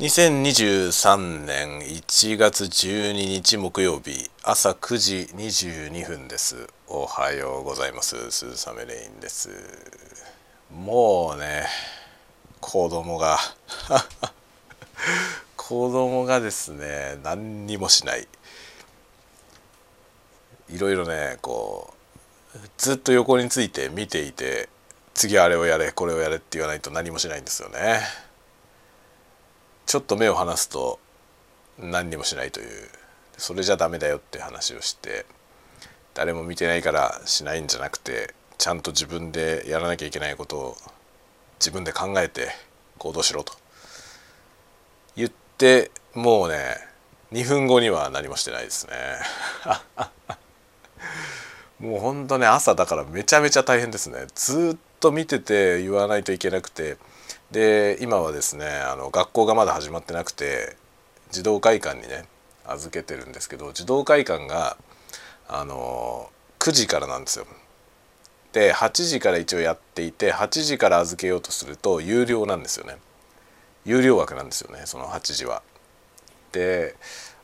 2023年1月12日木曜日朝9時22分です。おはようございます。鈴雨レインです。もうね子供が 子供がですね何にもしない。いろいろねこうずっと横について見ていて次あれをやれこれをやれって言わないと何もしないんですよね。ちょっと目を離すと何にもしないという。それじゃダメだよって話をして誰も見てないからしないんじゃなくてちゃんと自分でやらなきゃいけないことを自分で考えて行動しろと言ってもうね2分後には何もしてないですね。もうほんとね朝だからめちゃめちゃ大変ですね。ずっと見てて言わないといけなくてで今はですねあの学校がまだ始まってなくて児童会館にね預けてるんですけど児童会館があの9時からなんですよ。で8時から一応やっていて8時から預けようとすると有料なんですよね。有料枠なんですよねその8時は。で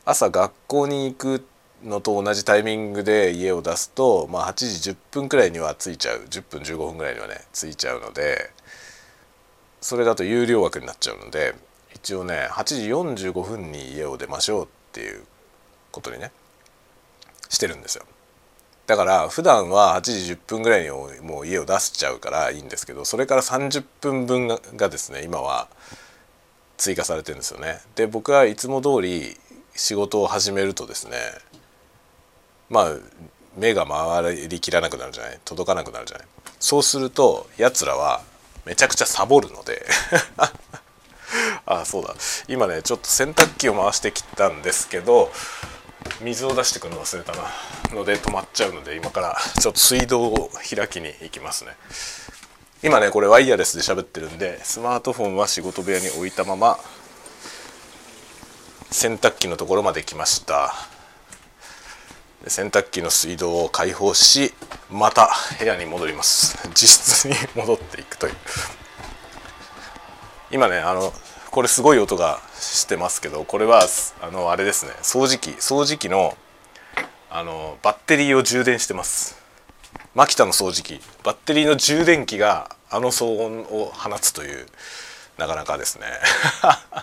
朝学校に行くのと同じタイミングで家を出すと、まあ、8時10分くらいには着いちゃう10分15分くらいにはね着いちゃうのでそれだと有料枠になっちゃうので一応ね8時45分に家を出ましょうっていうことにねしてるんですよ。だから普段は8時10分ぐらいにもう家を出しちゃうからいいんですけどそれから30分分がですね今は追加されてるんですよね。で僕はいつも通り仕事を始めるとですねまあ目が回りきらなくなるじゃない？届かなくなるじゃない？そうするとやつらはめちゃくちゃサボるので。あそうだ。今ねちょっと洗濯機を回してきたんですけど水を出してくるの忘れたな。ので止まっちゃうので今からちょっと水道を開きに行きますね。今ねこれワイヤレスで喋ってるんでスマートフォンは仕事部屋に置いたまま洗濯機のところまで来ました。洗濯機の水道を開放しまた部屋に戻ります。自室に戻っていくという。今ねあのこれすごい音がしてますけどこれはあのあれですね。掃除機掃除機のあのバッテリーを充電してます。マキタの掃除機。バッテリーの充電器があの騒音を放つというなかなかですね。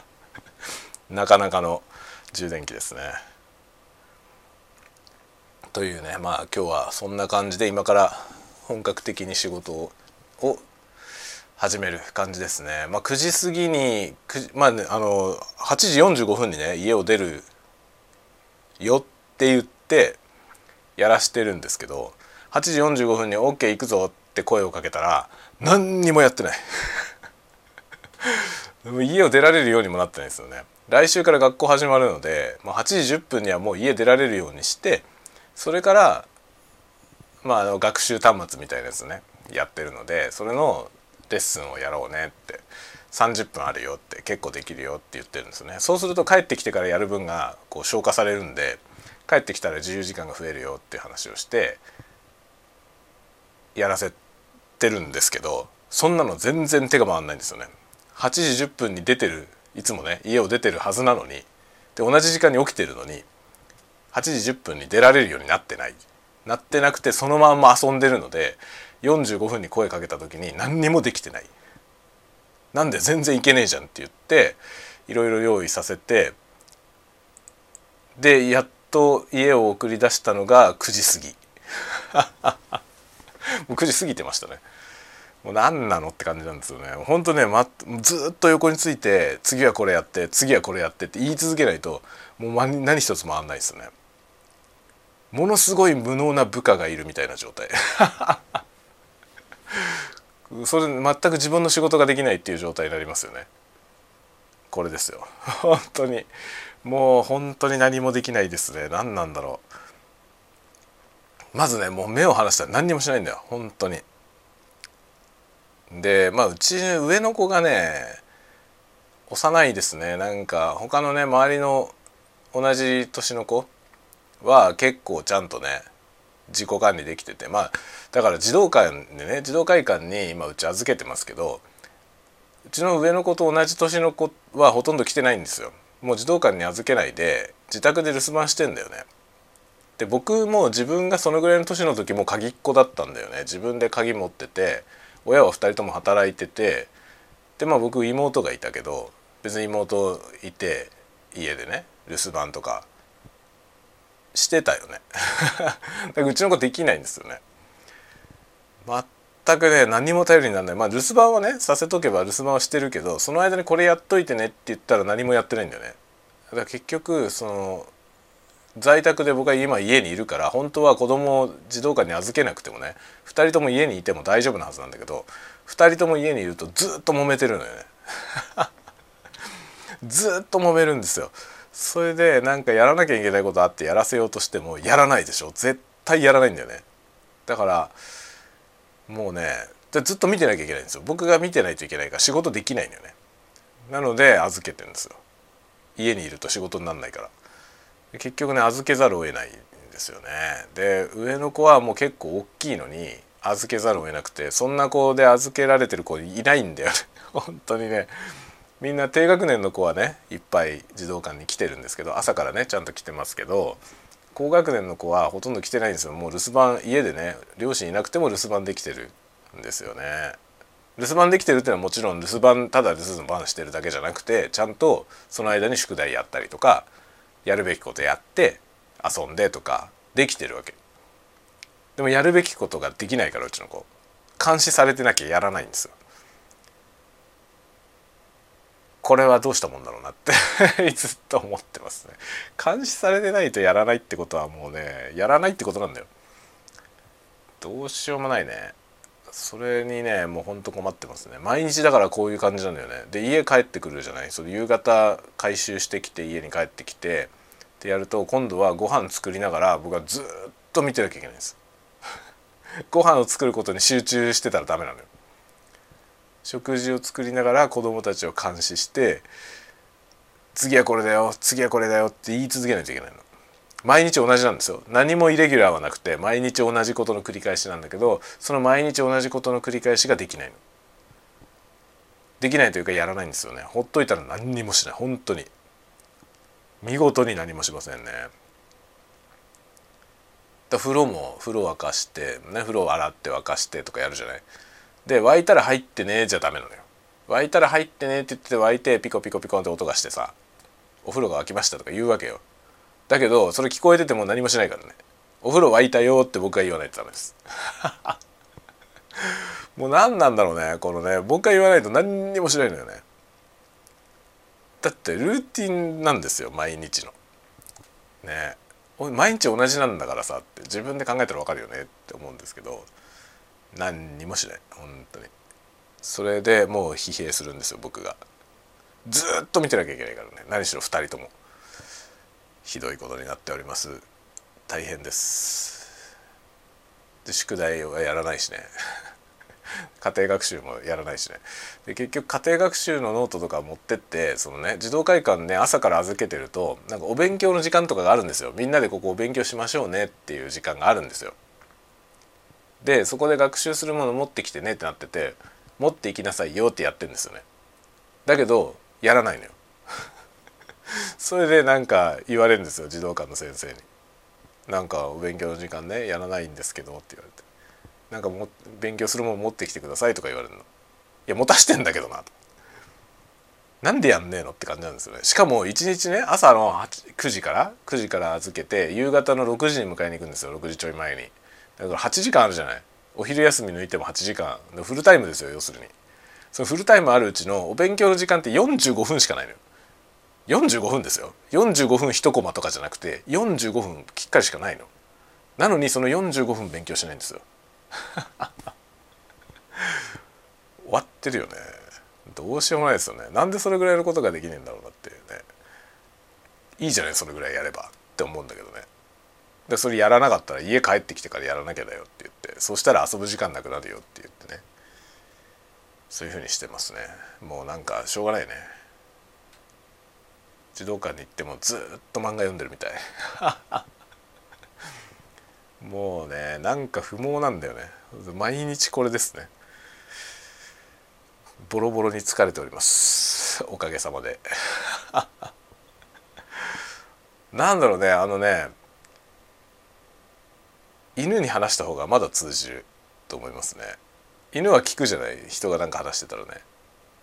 なかなかの充電器ですね。というねまあ今日はそんな感じで今から本格的に仕事を始める感じですね。まあ、9時過ぎにまあねあの8時45分にね家を出るよって言ってやらしてるんですけど8時45分に OK 行くぞって声をかけたら何にもやってない 家を出られるようにもなってないですよね来週から学校始まるので、まあ、8時10分にはもう家出られるようにしてそれからまあの学習端末みたいなやつねやってるのでそれのレッスンをやろうねって30分あるよって結構できるよって言ってるんですよね。そうすると帰ってきてからやる分がこう消化されるんで帰ってきたら自由時間が増えるよっていう話をしてやらせてるんですけどそんなの全然手が回んないんですよね。8時10分に出てるいつもね家を出てるはずなのにで同じ時間に起きてるのに8時10分に出られるようになってない。なってなくてそのまんま遊んでるので45分に声かけた時に何にもできてない。なんで全然いけねえじゃんって言っていろいろ用意させてでやっと家を送り出したのが9時過ぎ。もう9時過ぎてましたね。もう何なのって感じなんですよね。ほんとね、ま、ずっと横について次はこれやって次はこれやってって言い続けないともう何一つ回んないですね。ものすごい無能な部下がいるみたいな状態。それ全く自分の仕事ができないっていう状態になりますよね。これですよ。本当に。もう本当に何もできないですね。何なんだろう。まずねもう目を離したら何にもしないんだよ。本当に。でまあうち上の子がね幼いですね。なんか他のね周りの同じ年の子は結構ちゃんとね自己管理できててまあだから児童館でね児童会館に今うち預けてますけどうちの上の子と同じ年の子はほとんど来てないんですよ。もう児童館に預けないで自宅で留守番してんだよね。で僕も自分がそのぐらいの年の時も鍵っ子だったんだよね。自分で鍵持ってて親は2人とも働いててでまあ僕妹がいたけど別に妹いて家でね留守番とかしてたよね。だからうちの子できないんですよね。全くね何も頼りにならない。まあ留守番はねさせとけば留守番はしてるけどその間にこれやっといてねって言ったら何もやってないんだよね。だから結局その在宅で僕は今家にいるから本当は子供を児童館に預けなくてもね2人とも家にいても大丈夫なはずなんだけど2人とも家にいるとずっと揉めてるのよね。ずっと揉めるんですよ。それでなんかやらなきゃいけないことあってやらせようとしてもやらないでしょ。絶対やらないんだよね。だからもうねずっと見てなきゃいけないんですよ。僕が見てないといけないから仕事できないんだよね。なので預けてるんですよ。家にいると仕事になんないから。結局ね預けざるを得ないんですよね。で上の子はもう結構大きいのに預けざるを得なくてそんな子で預けられてる子いないんだよね。本当にね。みんな低学年の子はねいっぱい児童館に来てるんですけど朝からねちゃんと来てますけど高学年の子はほとんど来てないんですよ。もう留守番家でね両親いなくても留守番できてるんですよね。留守番できてるっていうのはもちろん留守番ただ留守番してるだけじゃなくてちゃんとその間に宿題やったりとかやるべきことやって遊んでとかできてるわけ。でもやるべきことができないからうちの子。監視されてなきゃやらないんですよ。これはどうしたもんだろうなって ずっと思ってますね。監視されてないとやらないってことはもうねやらないってことなんだよ。どうしようもないね。それにねもうほんと困ってますね。毎日だからこういう感じなんだよね。で家帰ってくるじゃない。その夕方回収してきて家に帰ってきてってやると今度はご飯作りながら僕はずっと見てなきゃいけないんです。ご飯を作ることに集中してたらダメなのよ。食事を作りながら子供たちを監視して次はこれだよ次はこれだよって言い続けないといけないの。毎日同じなんですよ。何もイレギュラーはなくて毎日同じことの繰り返しなんだけどその毎日同じことの繰り返しができないの。できないというかやらないんですよね。ほっといたら何にもしない。本当に。見事に何もしませんね。だ風呂も風呂沸かしてね風呂洗って沸かしてとかやるじゃない。で沸いたら入ってねじゃダメなのよ。沸いたら入ってねって言って沸いてピコピコピコンって音がしてさお風呂が沸きましたとか言うわけよ。だけどそれ聞こえてても何もしないからね。お風呂沸いたよって僕が言わないとダメです。もう何なんだろうねこのね。僕が言わないと何にもしないのよね。だってルーティンなんですよ毎日の。ね。毎日同じなんだからさって自分で考えたら分かるよねって思うんですけど。何にもしない本当に。それでもう疲弊するんですよ僕が。ずっと見てなきゃいけないからね。何しろ2人とも。ひどいことになっております。大変です。で宿題はやらないしね。家庭学習もやらないしね。で結局家庭学習のノートとか持ってってそのね児童会館ね朝から預けてるとなんかお勉強の時間とかがあるんですよ。みんなでここお勉強しましょうねっていう時間があるんですよ。でそこで学習するもの持ってきてねってなってて持っていきなさいよってやってるんですよね。だけどやらないのよ。それでなんか言われるんですよ児童館の先生に「なんかお勉強の時間ねやらないんですけど」って言われて「なんかも勉強するもの持ってきてください」とか言われるの。いや持たしてんだけどな。となんでやんねえのって感じなんですよね。しかも1日ね朝の9時から9時から預けて夕方の6時に迎えに行くんですよ6時ちょい前に。だから8時間あるじゃない？お昼休み抜いても8時間。フルタイムですよ要するに。そのフルタイムあるうちのお勉強の時間って45分しかないのよ。45分ですよ。45分1コマとかじゃなくて45分きっかりしかないの。なのにその45分勉強しないんですよ。終わってるよね。どうしようもないですよね。なんでそれぐらいのことができねえんだろうなってね。いいじゃないそれぐらいやればって思うんだけどね。でそれやらなかったら家帰ってきてからやらなきゃだよって言ってそしたら遊ぶ時間なくなるよって言ってね。そういうふうにしてますね。もうなんかしょうがないね。児童館に行ってもずっと漫画読んでるみたい。もうねなんか不毛なんだよね。毎日これですね。ボロボロに疲れております。おかげさまで。なんだろうねあのね犬に話した方がまだ通じると思いますね。犬は聞くじゃない？人が何か話してたらね。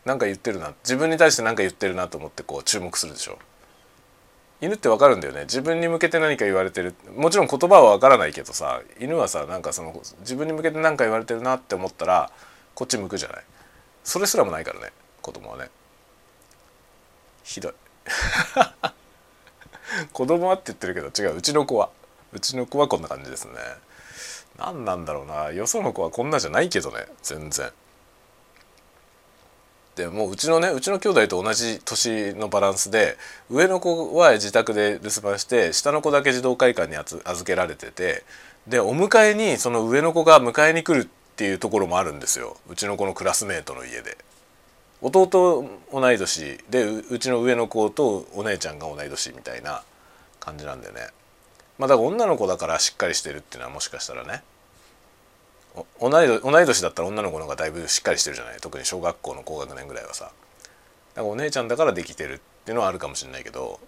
何か言ってるな。自分に対して何か言ってるなと思ってこう注目するでしょ。犬ってわかるんだよね。自分に向けて何か言われてる。もちろん言葉はわからないけどさ犬はさなんかその自分に向けて何か言われてるなって思ったらこっち向くじゃない？それすらもないからね子供はね。ひどい。子供はって言ってるけど違う。うちの子は。うちの子はこんな感じですね。何なんだろうな。よその子はこんなじゃないけどね。全然。でもううちのねうちの兄弟と同じ年のバランスで上の子は自宅で留守番して下の子だけ児童会館に預けられててでお迎えにその上の子が迎えに来るっていうところもあるんですよ。うちの子のクラスメートの家で。弟同い年でうちの上の子とお姉ちゃんが同い年みたいな感じなんでね。まあだから女の子だからしっかりしてるっていうのはもしかしたらね。同い同い年だったら女の子の方がだいぶしっかりしてるじゃない？特に小学校の高学年ぐらいはさ。だかお姉ちゃんだからできてるっていうのはあるかもしれないけど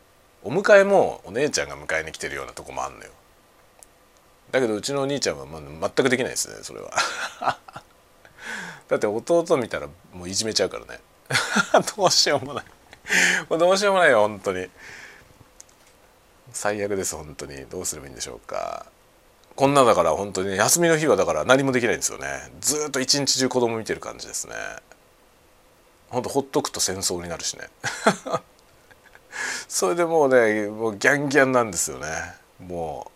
お迎えもお姉ちゃんが迎えに来てるようなとこもあんのよ。だけどうちのお兄ちゃんはま全くできないですねそれは。だって弟見たらもういじめちゃうからね。どうしようもない。どうしようもないよ本当に。最悪です本当に。どうすればいいんでしょうか。こんなだから本当に休みの日はだから何もできないんですよね。ずっと一日中子供見てる感じですね。ほんとほっとくと戦争になるしね。それでもうねもうギャンギャンなんですよね。も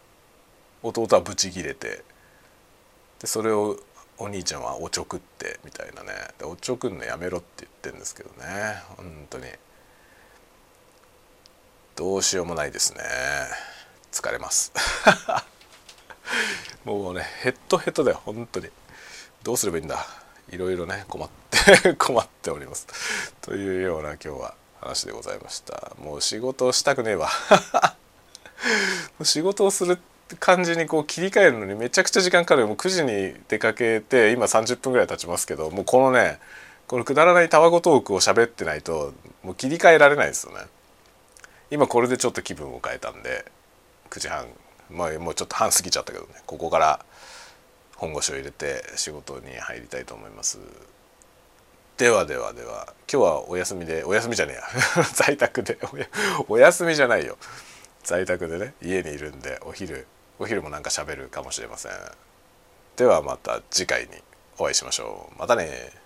う弟はブチギレて。でそれをお兄ちゃんはおちょくってみたいなね。でおちょくんのやめろって言ってるんですけどね。本当に。どうしようもないですね。疲れます。もうねヘッドヘッドだよ本当に。どうすればいいんだ。いろいろね困って 困っております。というような今日は話でございました。もう仕事をしたくねえわ。仕事をする感じにこう切り替えるのにめちゃくちゃ時間かかるもう9時に出かけて今30分ぐらい経ちますけどもうこのねこのくだらないタワゴトークを喋ってないともう切り替えられないですよね。今これでちょっと気分を変えたんで9時半。まあもうちょっと半過ぎちゃったけどね。ここから本腰を入れて仕事に入りたいと思います。ではではでは。今日はお休みでお休みじゃねえや。在宅で。お休みじゃないよ。在宅でね。家にいるんでお昼お昼もなんか喋るかもしれません。ではまた次回にお会いしましょう。またね